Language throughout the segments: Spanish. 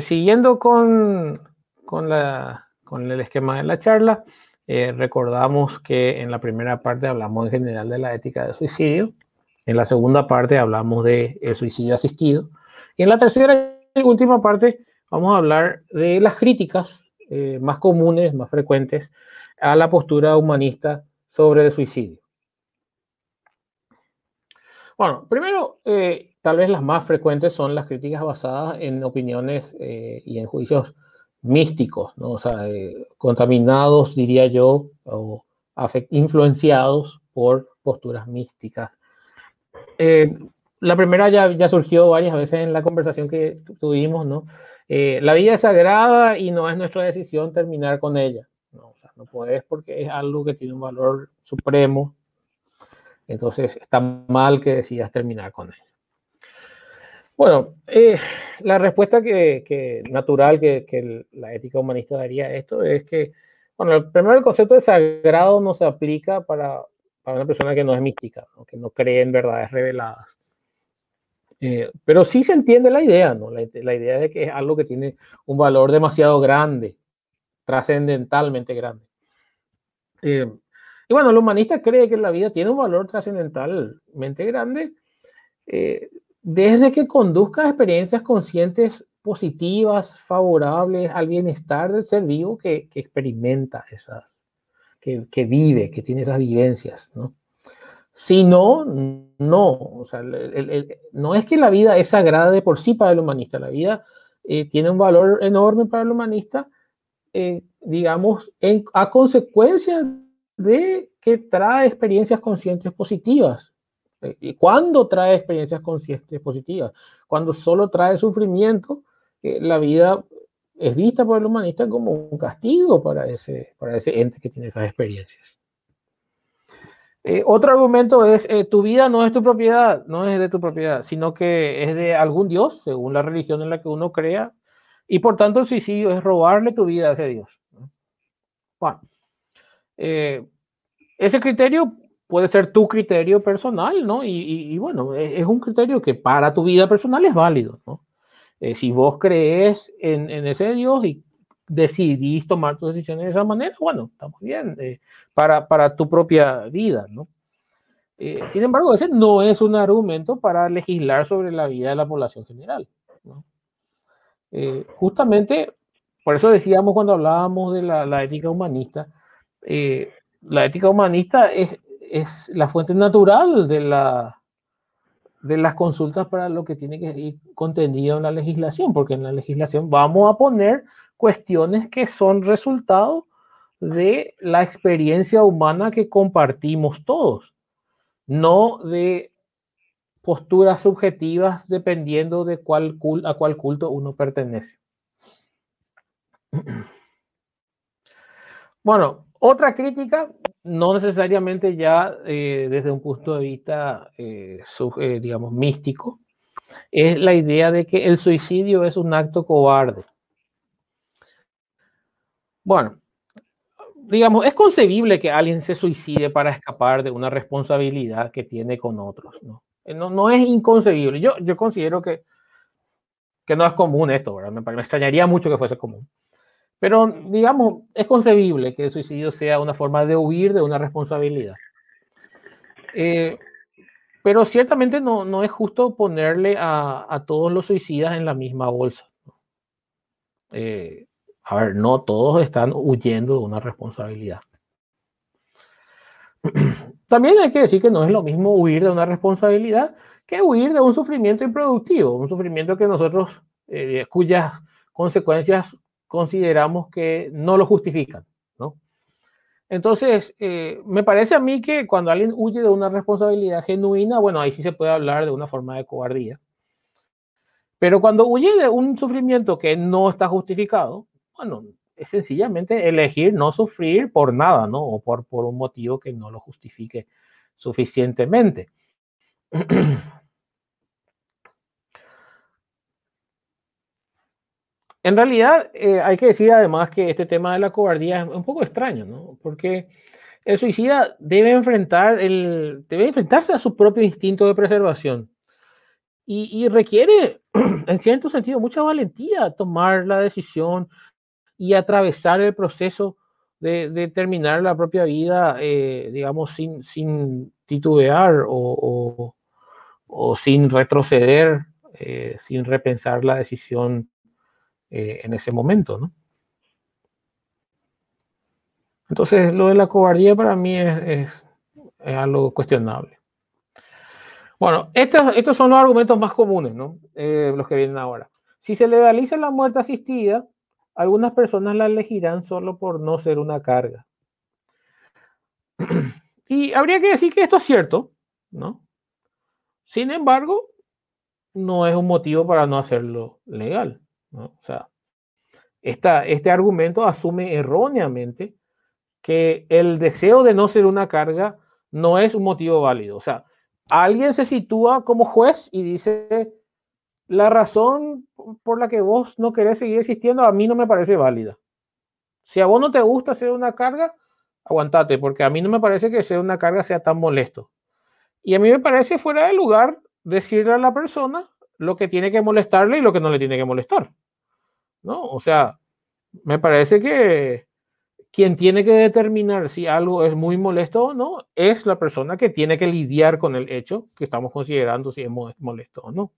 siguiendo con, con, la, con, el esquema de la charla, eh, recordamos que en la primera parte hablamos en general de la ética del suicidio, en la segunda parte hablamos del el suicidio asistido, y en la tercera y última parte vamos a hablar de las críticas eh, más comunes, más frecuentes a la postura humanista sobre el suicidio. Bueno, primero, eh, tal vez las más frecuentes son las críticas basadas en opiniones eh, y en juicios místicos, ¿no? o sea, eh, contaminados, diría yo, o influenciados por posturas místicas. la primera ya, ya surgió varias veces en la conversación que tuvimos, ¿no? la vida es sagrada y no es nuestra decisión terminar con ella. No, o sea, no puedes porque es algo que tiene un valor supremo entonces está mal que decidas terminar con él. Bueno, eh, la respuesta que, natural que, la ética humanista daría a esto es que, bueno, primero el concepto de sagrado no se aplica para, una persona que no es mística, que no cree en verdades reveladas. Eh, pero sí se entiende la idea, ¿no? La, idea de que es algo que tiene un valor demasiado grande, trascendentalmente grande. Eh, y bueno, el humanista cree que la vida tiene un valor trascendentalmente grande eh, desde que conduzca experiencias conscientes positivas, favorables al bienestar del ser vivo que, experimenta esas, que, vive, que tiene esas vivencias, ¿no? Si no, no, o sea, no es que la vida es sagrada de por sí para el humanista, la vida eh, tiene un valor enorme para el humanista, eh, digamos, a consecuencia de que trae experiencias conscientes positivas. ¿Y cuándo trae experiencias conscientes positivas? Cuando solo trae sufrimiento, la vida es vista por el humanista como un castigo para ese, para ese ente que tiene esas experiencias. Eh, otro argumento es, eh, tu vida no es tu propiedad, no es de tu propiedad, sino que es de algún Dios, según la religión en la que uno crea, y por tanto el suicidio es robarle tu vida a ese Dios. Bueno, eh, ese criterio puede ser tu criterio personal, ¿no? Y, bueno, e, es, un criterio que para tu vida personal es válido, ¿no? Eh, si vos crees en, ese Dios y decidís tomar tus decisiones de esa manera, bueno, está muy bien, eh, para, para, tu propia vida, ¿no? sin embargo, ese no es un argumento para legislar sobre la vida de la población general. ¿no? justamente, por eso decíamos cuando hablábamos de la, la ética humanista, eh, la ética humanista es, es, la fuente natural de, la, de las consultas para lo que tiene que ir contenido en la legislación, porque en la legislación vamos a poner cuestiones que son resultado de la experiencia humana que compartimos todos, no de posturas subjetivas dependiendo de cuál, a cuál culto uno pertenece. Bueno, otra crítica, no necesariamente ya eh, desde un punto de vista, eh, eh, digamos, místico, es la idea de que el suicidio es un acto cobarde. Bueno, digamos, es concebible que alguien se suicide para escapar de una responsabilidad que tiene con otros, ¿no? No, es inconcebible. Yo, yo considero que, que no es común esto, ¿verdad? Me, me extrañaría mucho que fuese común. Pero, digamos, es concebible que el suicidio sea una forma de huir de una responsabilidad. Eh, pero ciertamente no, no, es justo ponerle a, a, todos los suicidas en la misma bolsa. Eh, a ver, no todos están huyendo de una responsabilidad. También hay que decir que no es lo mismo huir de una responsabilidad que huir de un sufrimiento improductivo, un sufrimiento que nosotros, eh, cuyas consecuencias consideramos que no lo justifican, ¿no? Entonces, eh, me parece a mí que cuando alguien huye de una responsabilidad genuina, bueno, ahí sí se puede hablar de una forma de cobardía. Pero cuando huye de un sufrimiento que no está justificado, bueno, es sencillamente elegir no sufrir por nada, ¿no? O por, por un motivo que no lo justifique suficientemente. En realidad, eh, hay que decir además que este tema de la cobardía es un poco extraño, ¿no? Porque el suicida debe, enfrentar el, debe enfrentarse a su propio instinto de preservación. y, requiere, en cierto sentido, mucha valentía tomar la decisión y atravesar el proceso de, terminar la propia vida, eh, digamos, sin, sin titubear o, sin retroceder, eh, sin repensar la decisión eh, en ese momento, ¿no? Entonces, lo de la cobardía para mí es, algo cuestionable. Bueno, estos, estos, son los argumentos más comunes, ¿no? los que vienen ahora. Si se legaliza la muerte asistida, algunas personas la elegirán solo por no ser una carga. Y habría que decir que esto es cierto, ¿no? Sin embargo, no es un motivo para no hacerlo legal, O sea, este argumento asume erróneamente que el deseo de no ser una carga no es un motivo válido. O sea, alguien se sitúa como juez y dice, la razón por la que vos no querés seguir existiendo a mí no me parece válida. Si a vos no te gusta ser una carga, aguantate, porque a mí no me parece que ser una carga sea tan molesto. Y a mí me parece fuera de lugar decirle a la persona lo que tiene que molestarle y lo que no le tiene que molestar. ¿No? O sea, me parece que quien tiene que determinar si algo es muy molesto o no es la persona que tiene que lidiar con el hecho que estamos considerando si es molesto o no.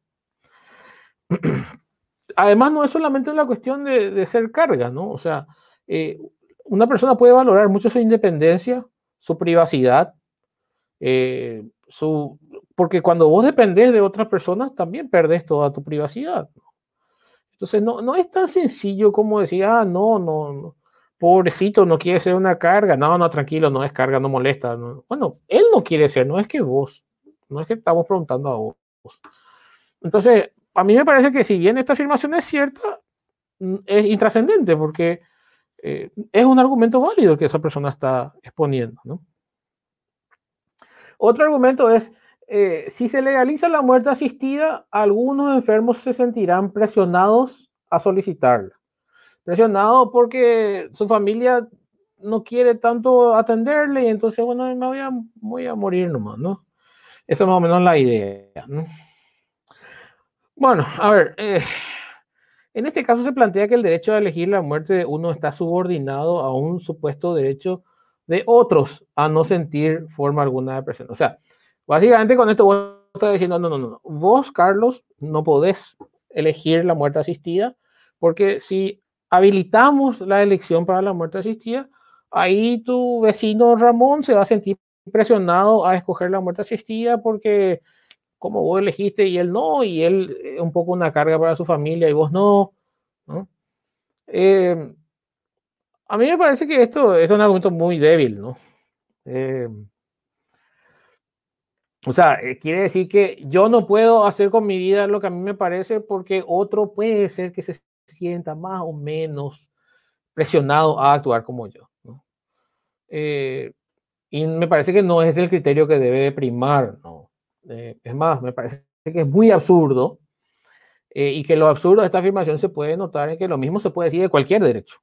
Además, no es solamente la cuestión de, ser carga, ¿no? O sea, eh, una persona puede valorar mucho su independencia, su privacidad, eh, su, porque cuando vos dependés de otras personas, también perdés toda tu privacidad. Entonces, no, no es tan sencillo como decir, ah, no, no, no, pobrecito, no quiere ser una carga. No, no, tranquilo, no es carga, no molesta. Bueno, él no quiere ser, no es que vos, no es que estamos preguntando a vos. Entonces, a mí me parece que si bien esta afirmación es cierta, mm, es intrascendente porque eh, es un argumento válido que esa persona está exponiendo. Otro argumento es, eh, si se legaliza la muerte asistida, algunos enfermos se sentirán presionados a solicitarla. Presionados porque su familia no quiere tanto atenderle y entonces, bueno, me voy a, voy a morir nomás, ¿no? Esa es más o menos la idea, ¿no? Bueno, a ver, eh, en este caso se plantea que el derecho a elegir la muerte de uno está subordinado a un supuesto derecho de otros a no sentir forma alguna de presión. O sea, básicamente con esto vos estás diciendo, no, no, no, vos, Carlos, no podés elegir la muerte asistida, porque si habilitamos la elección para la muerte asistida, ahí tu vecino Ramón se va a sentir presionado a escoger la muerte asistida porque como vos elegiste y él no, y él es un poco una carga para su familia y vos no. Eh, a mí me parece que esto es un argumento muy débil, ¿no? Eh, o sea, eh, quiere decir que yo no puedo hacer con mi vida lo que a mí me parece porque otro puede ser que se sienta más o menos presionado a actuar como yo. ¿no? y me parece que no es el criterio que debe primar, ¿no? Eh, es más, me parece que es muy absurdo eh, y que lo absurdo de esta afirmación se puede notar en que lo mismo se puede decir de cualquier derecho,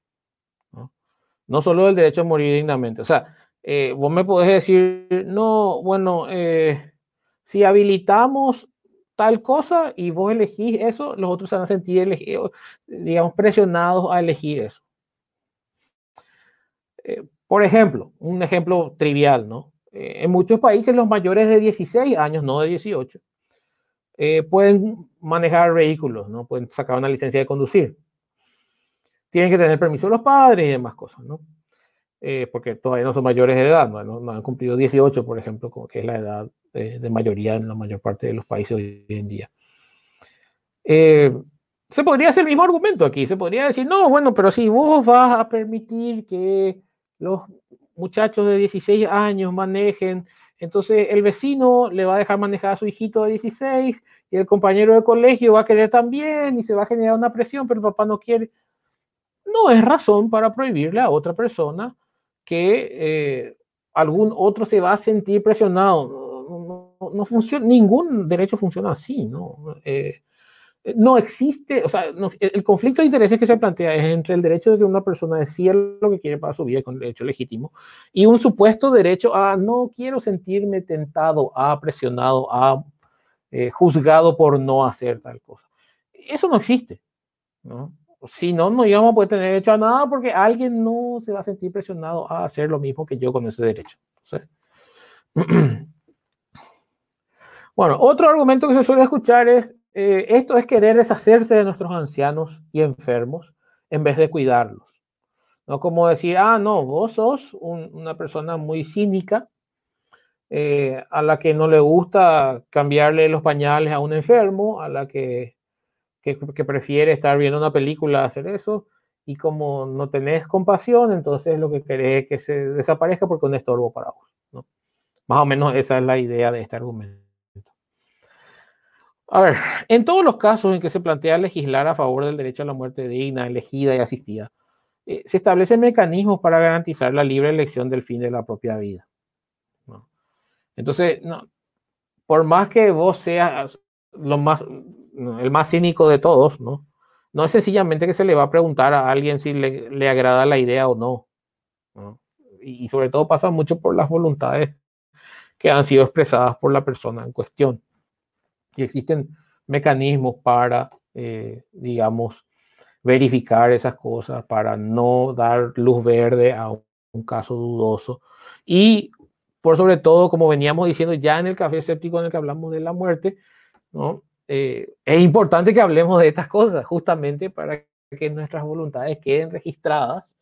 no, no solo del derecho a morir dignamente. O sea, eh, vos me podés decir, no, bueno, si habilitamos tal cosa y vos elegís eso, los otros se van a sentir, digamos, presionados a elegir eso. por ejemplo, un ejemplo trivial, ¿no? Eh, en muchos países los mayores de 16 años, no de 18, eh, pueden manejar vehículos, ¿no? Pueden sacar una licencia de conducir. Tienen que tener permiso de los padres y demás cosas, ¿no? Eh, porque todavía no son mayores de edad, ¿no? han cumplido 18, por ejemplo, que es la edad de, mayoría en la mayor parte de los países hoy en día. se podría hacer el mismo argumento aquí, se podría decir, no, bueno, pero si vos vas a permitir que los muchachos de 16 años manejen, entonces el vecino le va a dejar manejar a su hijito de 16 y el compañero de colegio va a querer también y se va a generar una presión, pero el papá no quiere. No es razón para prohibirle a otra persona que eh, algún otro se va a sentir presionado. No, funciona, ningún derecho funciona así, ¿no? Eh, no existe, o sea, el conflicto de intereses que se plantea es entre el derecho de que una persona decida lo que quiere para su vida con el derecho legítimo y un supuesto derecho a no quiero sentirme tentado, a presionado, a eh, juzgado por no hacer tal cosa. Eso no existe. ¿no? Si no, no íbamos a poder tener derecho a nada porque alguien no se va a sentir presionado a hacer lo mismo que yo con ese derecho. Bueno, otro argumento que se suele escuchar es, eh, esto es querer deshacerse de nuestros ancianos y enfermos en vez de cuidarlos. No como decir, ah, no, vos sos una persona muy cínica eh, a la que no le gusta cambiarle los pañales a un enfermo, a la que, que, prefiere estar viendo una película, hacer eso, y como no tenés compasión, entonces lo que querés es que se desaparezca porque es un estorbo para vos. ¿no? Más o menos esa es la idea de este argumento. A ver, en todos los casos en que se plantea legislar a favor del derecho a la muerte digna, elegida y asistida, eh, se establecen mecanismos para garantizar la libre elección del fin de la propia vida. Entonces, no, por más que vos seas lo más, el más cínico de todos, ¿no? No es sencillamente que se le va a preguntar a alguien si le, le agrada la idea o no. y sobre todo pasa mucho por las voluntades que han sido expresadas por la persona en cuestión y existen mecanismos para, eh, digamos, verificar esas cosas, para no dar luz verde a un caso dudoso. Y por sobre todo, como veníamos diciendo ya en el café escéptico en el que hablamos de la muerte, ¿no? Eh, es importante que hablemos de estas cosas, justamente para que nuestras voluntades queden registradas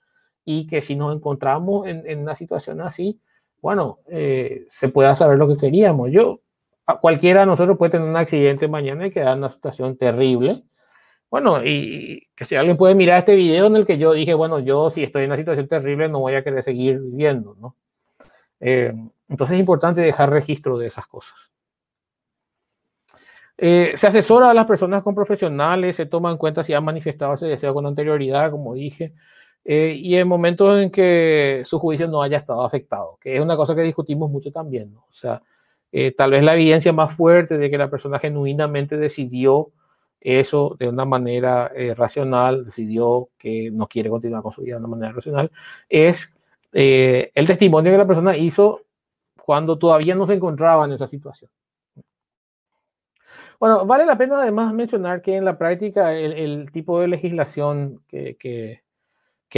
y que si nos encontramos en, una situación así, bueno, eh, se pueda saber lo que queríamos. Yo cualquiera de nosotros puede tener un accidente mañana y quedar en una situación terrible. Bueno, y que si alguien puede mirar este video en el que yo dije, bueno, yo si estoy en una situación terrible no voy a querer seguir viviendo, ¿no? Eh, entonces es importante dejar registro de esas cosas. Eh, se asesora a las personas con profesionales, se toma en cuenta si han manifestado ese deseo con anterioridad, como dije, eh, y en momentos en que su juicio no haya estado afectado, que es una cosa que discutimos mucho también, ¿no? O sea, eh, tal vez la evidencia más fuerte de que la persona genuinamente decidió eso de una manera racional, decidió que no quiere continuar con su vida de una manera racional, es el testimonio que la persona hizo cuando todavía no se encontraba en esa situación. Bueno, vale la pena además mencionar que en la práctica el, tipo de legislación que, que,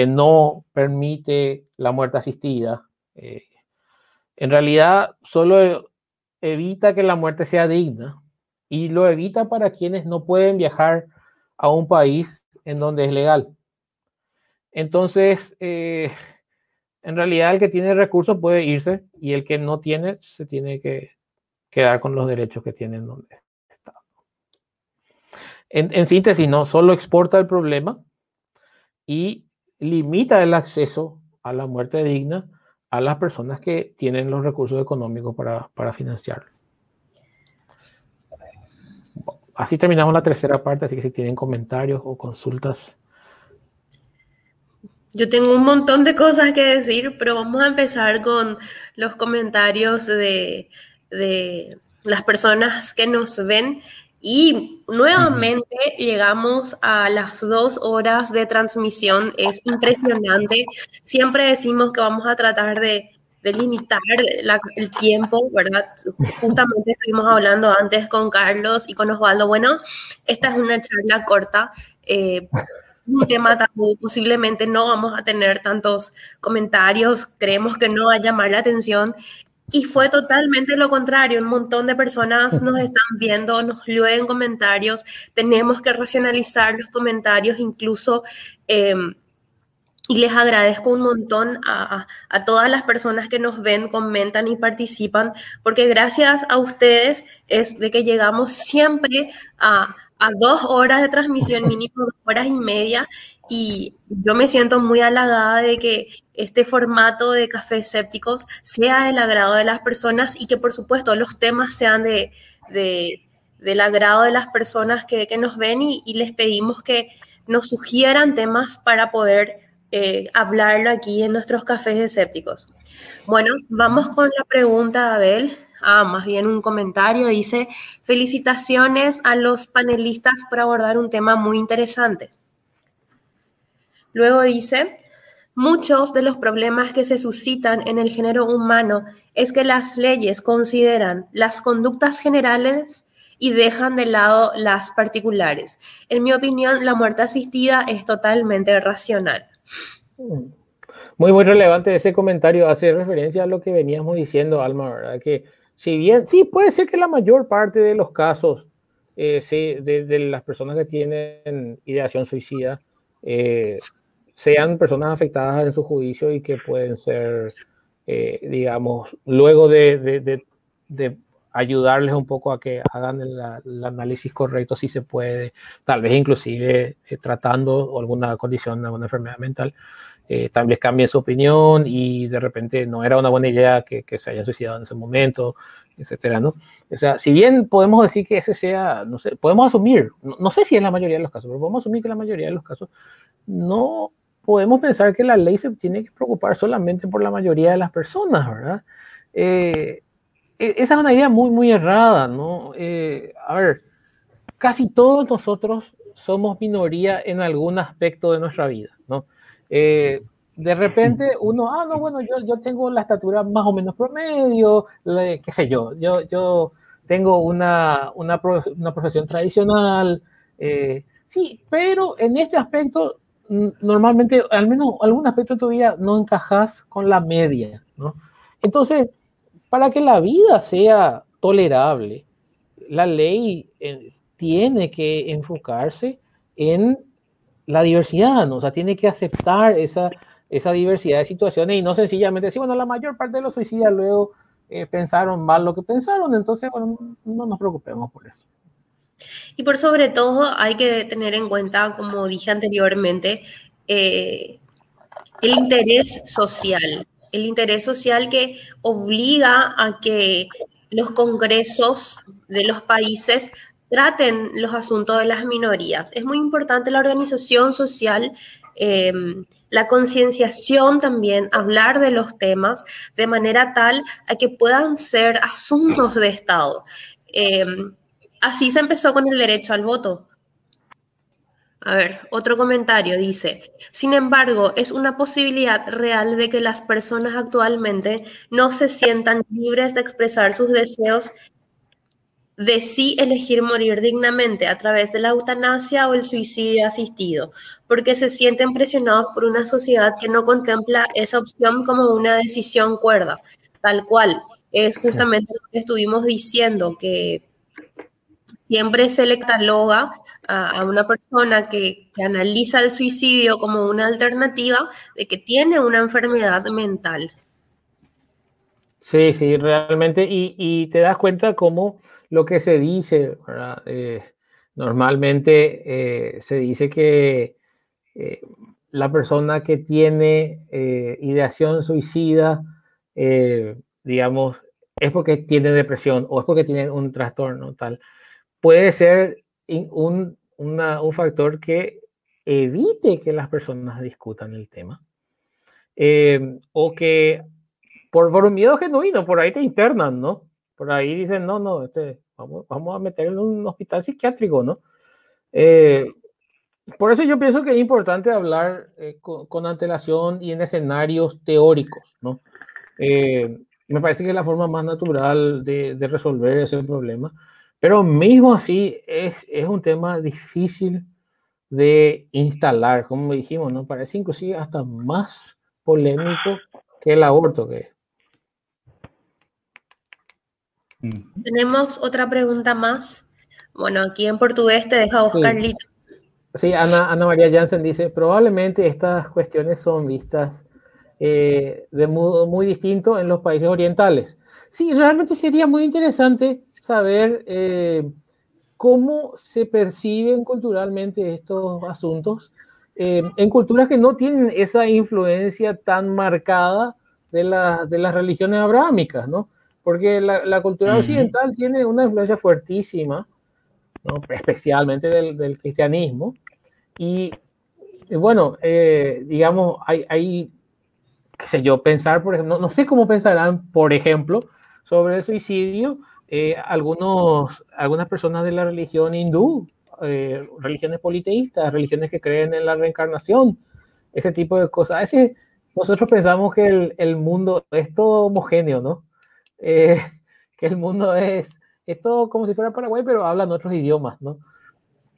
no permite la muerte asistida, en realidad solo evita que la muerte sea digna y lo evita para quienes no pueden viajar a un país en donde es legal. Entonces, eh, en realidad el que tiene recursos puede irse y el que no tiene se tiene que quedar con los derechos que tiene en donde. En, en síntesis, no, solo exporta el problema y limita el acceso a la muerte digna a las personas que tienen los recursos económicos para, para financiarlo. Así terminamos la tercera parte, así que si tienen comentarios o consultas. Yo tengo un montón de cosas que decir, pero vamos a empezar con los comentarios de, de las personas que nos ven y nuevamente llegamos a las dos horas de transmisión. Es impresionante. Siempre decimos que vamos a tratar de, limitar el tiempo, ¿verdad? Justamente estuvimos hablando antes con Carlos y con Osvaldo. Bueno, esta es una charla corta. Eh, un tema tabú, posiblemente no vamos a tener tantos comentarios, creemos que no va a llamar la atención y fue totalmente lo contrario. Un montón de personas nos están viendo, nos leen comentarios. Tenemos que racionalizar los comentarios, incluso. Em, y les agradezco un montón a, a, todas las personas que nos ven, comentan y participan, porque gracias a ustedes es de que llegamos siempre a, a dos horas de transmisión, mínimo dos horas y media, y yo me siento muy halagada de que este formato de café escépticos sea del agrado de las personas y que por supuesto los temas sean de, del agrado de las personas que, nos ven y, les pedimos que nos sugieran temas para poder eh, hablarlo aquí en nuestros cafés escépticos. Bueno, vamos con la pregunta, Abel. Ah, más bien un comentario. Dice, felicitaciones a los panelistas por abordar un tema muy interesante. Luego dice, muchos de los problemas que se suscitan en el género humano es que las leyes consideran las conductas generales y dejan de lado las particulares. En mi opinión, la muerte asistida es totalmente racional. Muy, muy relevante ese comentario. Hace referencia a lo que veníamos diciendo, Alma, ¿verdad? Que si bien, sí, puede ser que la mayor parte de los casos eh, de, las personas que tienen ideación suicida eh, sean personas afectadas en su juicio y que pueden ser, eh, digamos, luego de, ayudarles un poco a que hagan el, análisis correcto si se puede, tal vez inclusive tratando alguna condición, alguna enfermedad mental, eh, tal vez cambie su opinión y de repente no era una buena idea que, que, se haya suicidado en ese momento, etcétera, ¿no? O sea, si bien podemos decir que ese sea, no sé, podemos asumir, no, sé si es la mayoría de los casos, pero podemos asumir que la mayoría de los casos no podemos pensar que la ley se tiene que preocupar solamente por la mayoría de las personas, ¿verdad? Eh, e, esa es una idea muy, muy errada, ¿no? Eh, a ver, casi todos nosotros somos minoría en algún aspecto de nuestra vida, ¿no? Eh, de repente uno, ah, no, bueno, yo, yo tengo la estatura más o menos promedio, qué sé yo, yo, yo tengo una, una, una profesión tradicional, eh, sí, pero en este aspecto, normalmente, al menos algún aspecto de tu vida no encajas con la media, ¿no? Entonces, para que la vida sea tolerable, la ley eh, tiene que enfocarse en la diversidad, ¿no? O sea, tiene que aceptar esa, esa diversidad de situaciones y no sencillamente decir, bueno, la mayor parte de los suicidas luego eh, pensaron mal lo que pensaron, entonces, bueno, no nos preocupemos por eso. Y por sobre todo hay que tener en cuenta, como dije anteriormente, eh, el interés social, el interés social que obliga a que los congresos de los países traten los asuntos de las minorías. Es muy importante la organización social, em, la concienciación también, hablar de los temas de manera tal a que puedan ser asuntos de Estado. Em, así se empezó con el derecho al voto. A ver, otro comentario dice, sin embargo, es una posibilidad real de que las personas actualmente no se sientan libres de expresar sus deseos de sí elegir morir dignamente a través de la eutanasia o el suicidio asistido, porque se sienten presionados por una sociedad que no contempla esa opción como una decisión cuerda, tal cual. Es justamente lo que estuvimos diciendo, que siempre se le cataloga a, una persona que, analiza el suicidio como una alternativa de que tiene una enfermedad mental. Sí, sí, realmente, y, te das cuenta cómo lo que se dice, eh, normalmente eh, se dice que eh, la persona que tiene ideación suicida, digamos, es porque tiene depresión o es porque tiene un trastorno tal. Puede ser un, un factor que evite que las personas discutan el tema. o que por, por un miedo genuino, por ahí te internan, ¿no? Por ahí dicen, no, no, este, vamos, vamos a meterlo en un hospital psiquiátrico, ¿no? Eh, por eso yo pienso que es importante hablar eh, con, antelación y en escenarios teóricos, ¿no? Eh, me parece que es la forma más natural de, de, resolver ese problema, pero mismo así es, es un tema difícil de instalar, como dijimos, ¿no? Parece inclusive hasta más polémico que el aborto que tenemos otra pregunta más. Bueno, aquí en portugués te deja Oscar sí. Sí, Ana, Ana, María Jansen dice, probablemente estas cuestiones son vistas eh, de modo muy distinto en los países orientales. Sí, realmente sería muy interesante saber eh, cómo se perciben culturalmente estos asuntos eh, en culturas que no tienen esa influencia tan marcada de, de las religiones abrahámicas, ¿no? porque la, cultura occidental tiene una influencia fuertísima, especialmente del, cristianismo, y, bueno, eh, digamos, hay, hay, qué sé yo, pensar, por ejemplo, no, sé cómo pensarán, por ejemplo, sobre el suicidio eh, algunos, algunas personas de la religión hindú, eh, religiones politeístas, religiones que creen en la reencarnación, ese tipo de cosas. Ese, nosotros pensamos que el, el mundo es todo homogéneo, ¿no? Eh, que el mundo es es todo como si fuera Paraguay, pero hablan otros idiomas, ¿no?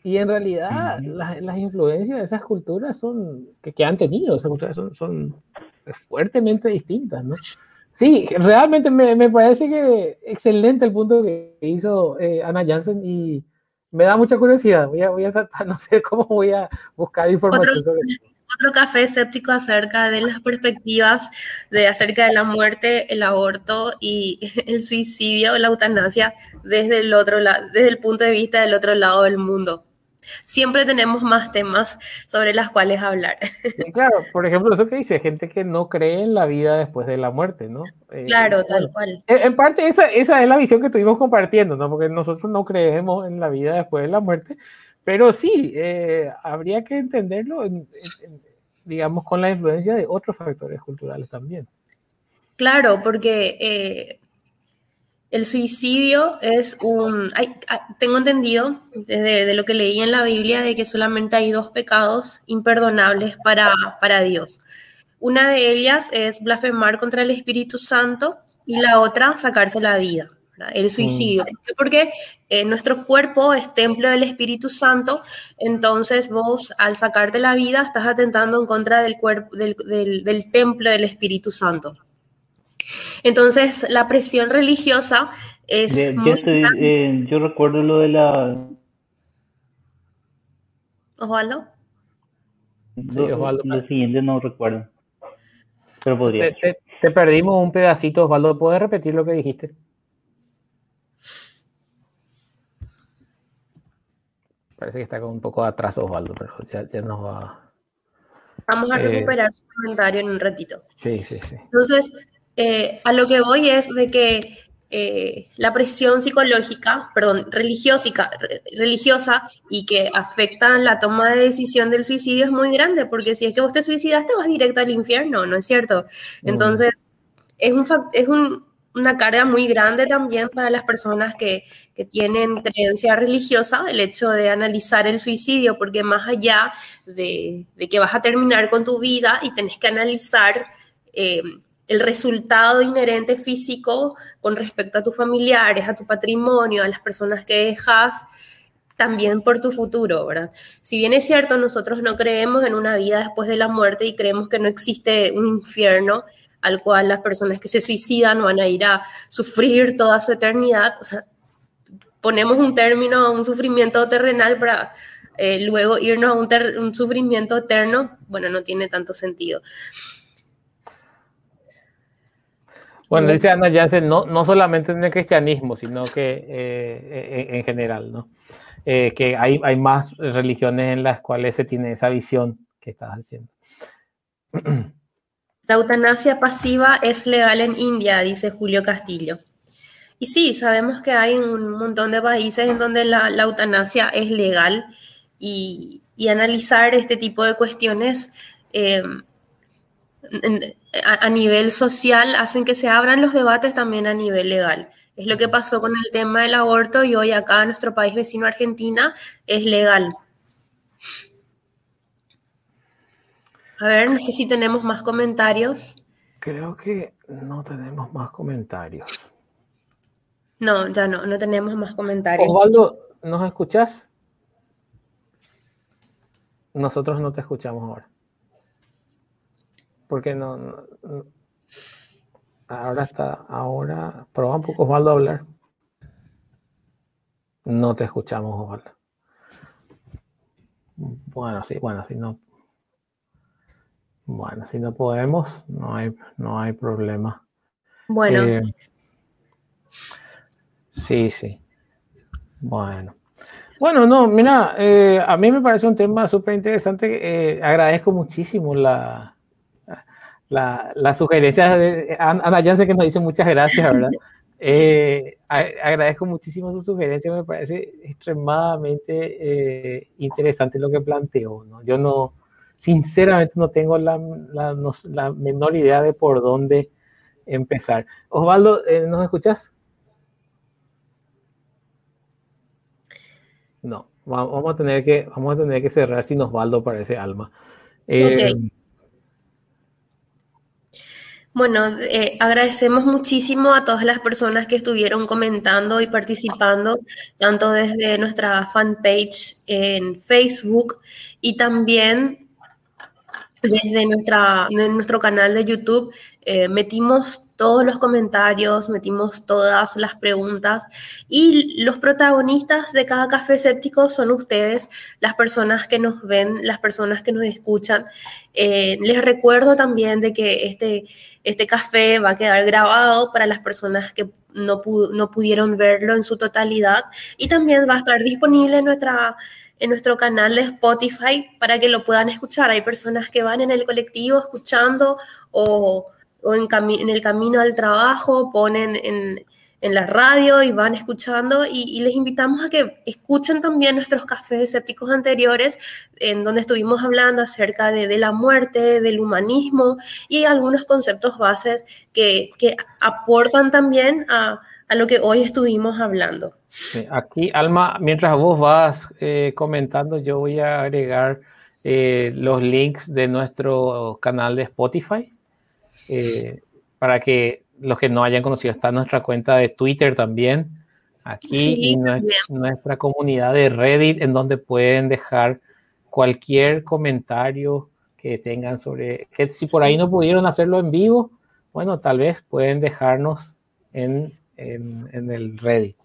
Y en realidad las, influencias de esas culturas son, que, han tenido, esas culturas son, son fuertemente distintas, ¿no? Sí, realmente me, me, parece que excelente el punto que hizo eh, Ana Jansen y me da mucha curiosidad. Voy a, voy a tratar, no sé cómo voy a buscar información sobre eso otro café escéptico acerca de las perspectivas de acerca de la muerte, el aborto y el suicidio, la eutanasia desde el otro lado, desde el punto de vista del otro lado del mundo. Siempre tenemos más temas sobre las cuales hablar. claro, por ejemplo, eso que dice, gente que no cree en la vida después de la muerte, ¿no? Eh, claro, tal cual. En parte esa, esa es la visión que estuvimos compartiendo, ¿no? Porque nosotros no creemos en la vida después de la muerte, pero sí, eh, habría que entenderlo, digamos, con la influencia de otros factores culturales también. Claro, porque eh, el suicidio es un... tengo entendido desde de lo que leí en la Biblia de que solamente hay dos pecados imperdonables para, para Dios. Una de ellas es blasfemar contra el Espíritu Santo y la otra sacarse la vida el suicidio. Mm. Porque eh, nuestro cuerpo es templo del Espíritu Santo, entonces vos al sacarte la vida estás atentando en contra del, cuerpo, del, templo del Espíritu Santo. Entonces la presión religiosa es... Eh, yo recuerdo lo de la... Osvaldo. Sí, Osvaldo. Lo, siguiente no recuerdo. Pero podría. Te, te perdimos un pedacito, Osvaldo. ¿Puedes repetir lo que dijiste? Parece que está con un poco de atraso Osvaldo, pero ya, ya nos va. Vamos a eh, recuperar su comentario en un ratito. Sí, sí, sí. Entonces, eh, a lo que voy es de que eh, la presión psicológica, perdón, religiosa, religiosa y que afecta la toma de decisión del suicidio es muy grande, porque si es que vos te suicidaste vas directo al infierno, ¿no es cierto? Entonces, es un, es un, una carga muy grande también para las personas que, tienen creencia religiosa, el hecho de analizar el suicidio, porque más allá de, que vas a terminar con tu vida y tenés que analizar eh, el resultado inherente físico con respecto a tus familiares, a tu patrimonio, a las personas que dejas, también por tu futuro, ¿verdad? Si bien es cierto, nosotros no creemos en una vida después de la muerte y creemos que no existe un infierno, al cual las personas que se suicidan van a ir a sufrir toda su eternidad. Ponemos un término a un sufrimiento terrenal para eh, luego irnos a un, sufrimiento eterno, bueno, no tiene tanto sentido. Bueno, dice Ana Jansen, no, no solamente en el cristianismo, sino que eh, en, general, ¿no? Eh, que hay, hay más religiones en las cuales se tiene esa visión que estás haciendo. La eutanasia pasiva es legal en India, dice Julio Castillo. Y sí, sabemos que hay un montón de países en donde la, eutanasia es legal y, analizar este tipo de cuestiones eh, a, nivel social hacen que se abran los debates también a nivel legal. Es lo que pasó con el tema del aborto y hoy acá en nuestro país vecino Argentina es legal. A ver, no sé si tenemos más comentarios. Creo que no tenemos más comentarios. No, ya no, no tenemos más comentarios. Osvaldo, ¿nos escuchas? Nosotros no te escuchamos ahora. Porque no, no, ahora está, ahora, prueba un poco Osvaldo a hablar. No te escuchamos, Osvaldo. Bueno, sí, bueno, sí, no, bueno, si no podemos, no hay, no hay problema. Bueno. Eh, sí, sí. Bueno. Bueno, no, mira, eh, a mí me parece un tema súper interesante. Eh, agradezco muchísimo la, la, la, sugerencia de Ana sé que nos dice muchas gracias, ¿verdad? agradezco muchísimo su sugerencia, me parece extremadamente interesante lo que planteó. ¿no? Yo no, sinceramente no tengo la, menor idea de por dónde empezar. Osvaldo, eh, ¿nos escuchas? No, vamos a tener que, vamos a tener que cerrar sin Osvaldo parece alma. Eh, Bueno, eh, agradecemos muchísimo a todas las personas que estuvieron comentando y participando, tanto desde nuestra fanpage en Facebook y también desde nuestra, nuestro canal de YouTube. Eh, metimos todos los comentarios, metimos todas las preguntas y los protagonistas de cada café escéptico son ustedes, las personas que nos ven, las personas que nos escuchan. Eh, les recuerdo también de que este, este café va a quedar grabado para las personas que no, no pudieron verlo en su totalidad y también va a estar disponible en nuestra en nuestro canal de Spotify para que lo puedan escuchar. Hay personas que van en el colectivo escuchando o, o en, en, el camino al trabajo, ponen en, en la radio y van escuchando y, les invitamos a que escuchen también nuestros cafés escépticos anteriores en donde estuvimos hablando acerca de, de la muerte, del humanismo y algunos conceptos bases que, que aportan también a, a, lo que hoy estuvimos hablando. aquí, Alma, mientras vos vas eh, comentando, yo voy a agregar eh, los links de nuestro canal de Spotify eh, para que los que no hayan conocido, está nuestra cuenta de Twitter también, aquí, y nuestra, comunidad de Reddit, en donde pueden dejar cualquier comentario que tengan sobre, que si por ahí no pudieron hacerlo en vivo, bueno, tal vez pueden dejarnos en, en, el Reddit.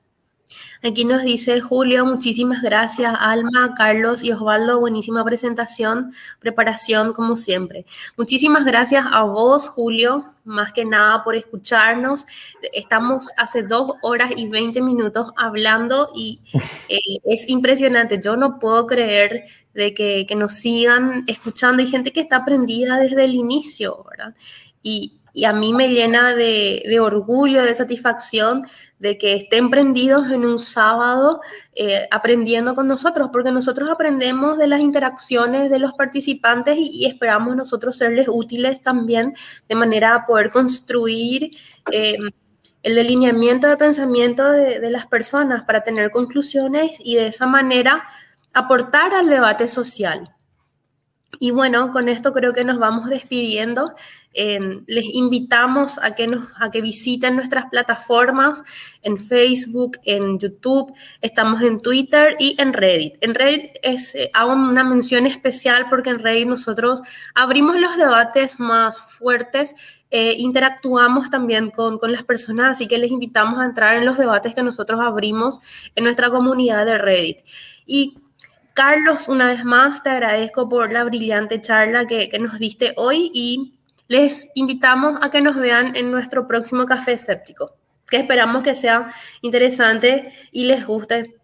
Aquí nos dice Julio, muchísimas gracias, Alma, Carlos y Osvaldo, buenísima presentación, preparación como siempre. Muchísimas gracias a vos, Julio, más que nada por escucharnos. Estamos hace dos horas y veinte minutos hablando y eh, es impresionante. Yo no puedo creer de que, nos sigan escuchando. Hay gente que está aprendida desde el inicio, ¿verdad? Y, a mí me llena de, orgullo, de satisfacción de que estén prendidos en un sábado eh, aprendiendo con nosotros, porque nosotros aprendemos de las interacciones de los participantes y, esperamos nosotros serles útiles también de manera a poder construir eh, el delineamiento de pensamiento de las personas para tener conclusiones y de esa manera aportar al debate social. Y bueno, con esto creo que nos vamos despidiendo. Em, les invitamos a que, nos, a que visiten nuestras plataformas en Facebook, en YouTube, estamos en Twitter y en Reddit. En Reddit es, eh, hago una mención especial porque en Reddit nosotros abrimos los debates más fuertes, eh, interactuamos también con, con las personas, así que les invitamos a entrar en los debates que nosotros abrimos en nuestra comunidad de Reddit. Y Carlos, una vez más, te agradezco por la brillante charla que, que nos diste hoy y les invitamos a que nos vean en nuestro próximo café escéptico, que esperamos que sea interesante y les guste.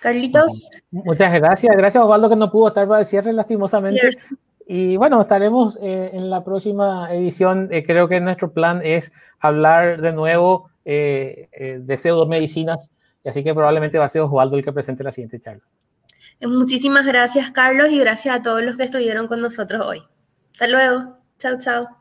Carlitos. Muchas gracias. Gracias, Osvaldo, que no pudo estar para el cierre, lastimosamente. Y bueno, estaremos eh, en la próxima edición. Eh, creo que nuestro plan es hablar de nuevo eh, de pseudomedicinas. Y así que probablemente va a ser Osvaldo el que presente la siguiente charla. Muchísimas gracias, Carlos, y gracias a todos los que estuvieron con nosotros hoy. Hasta luego. Chao, chao.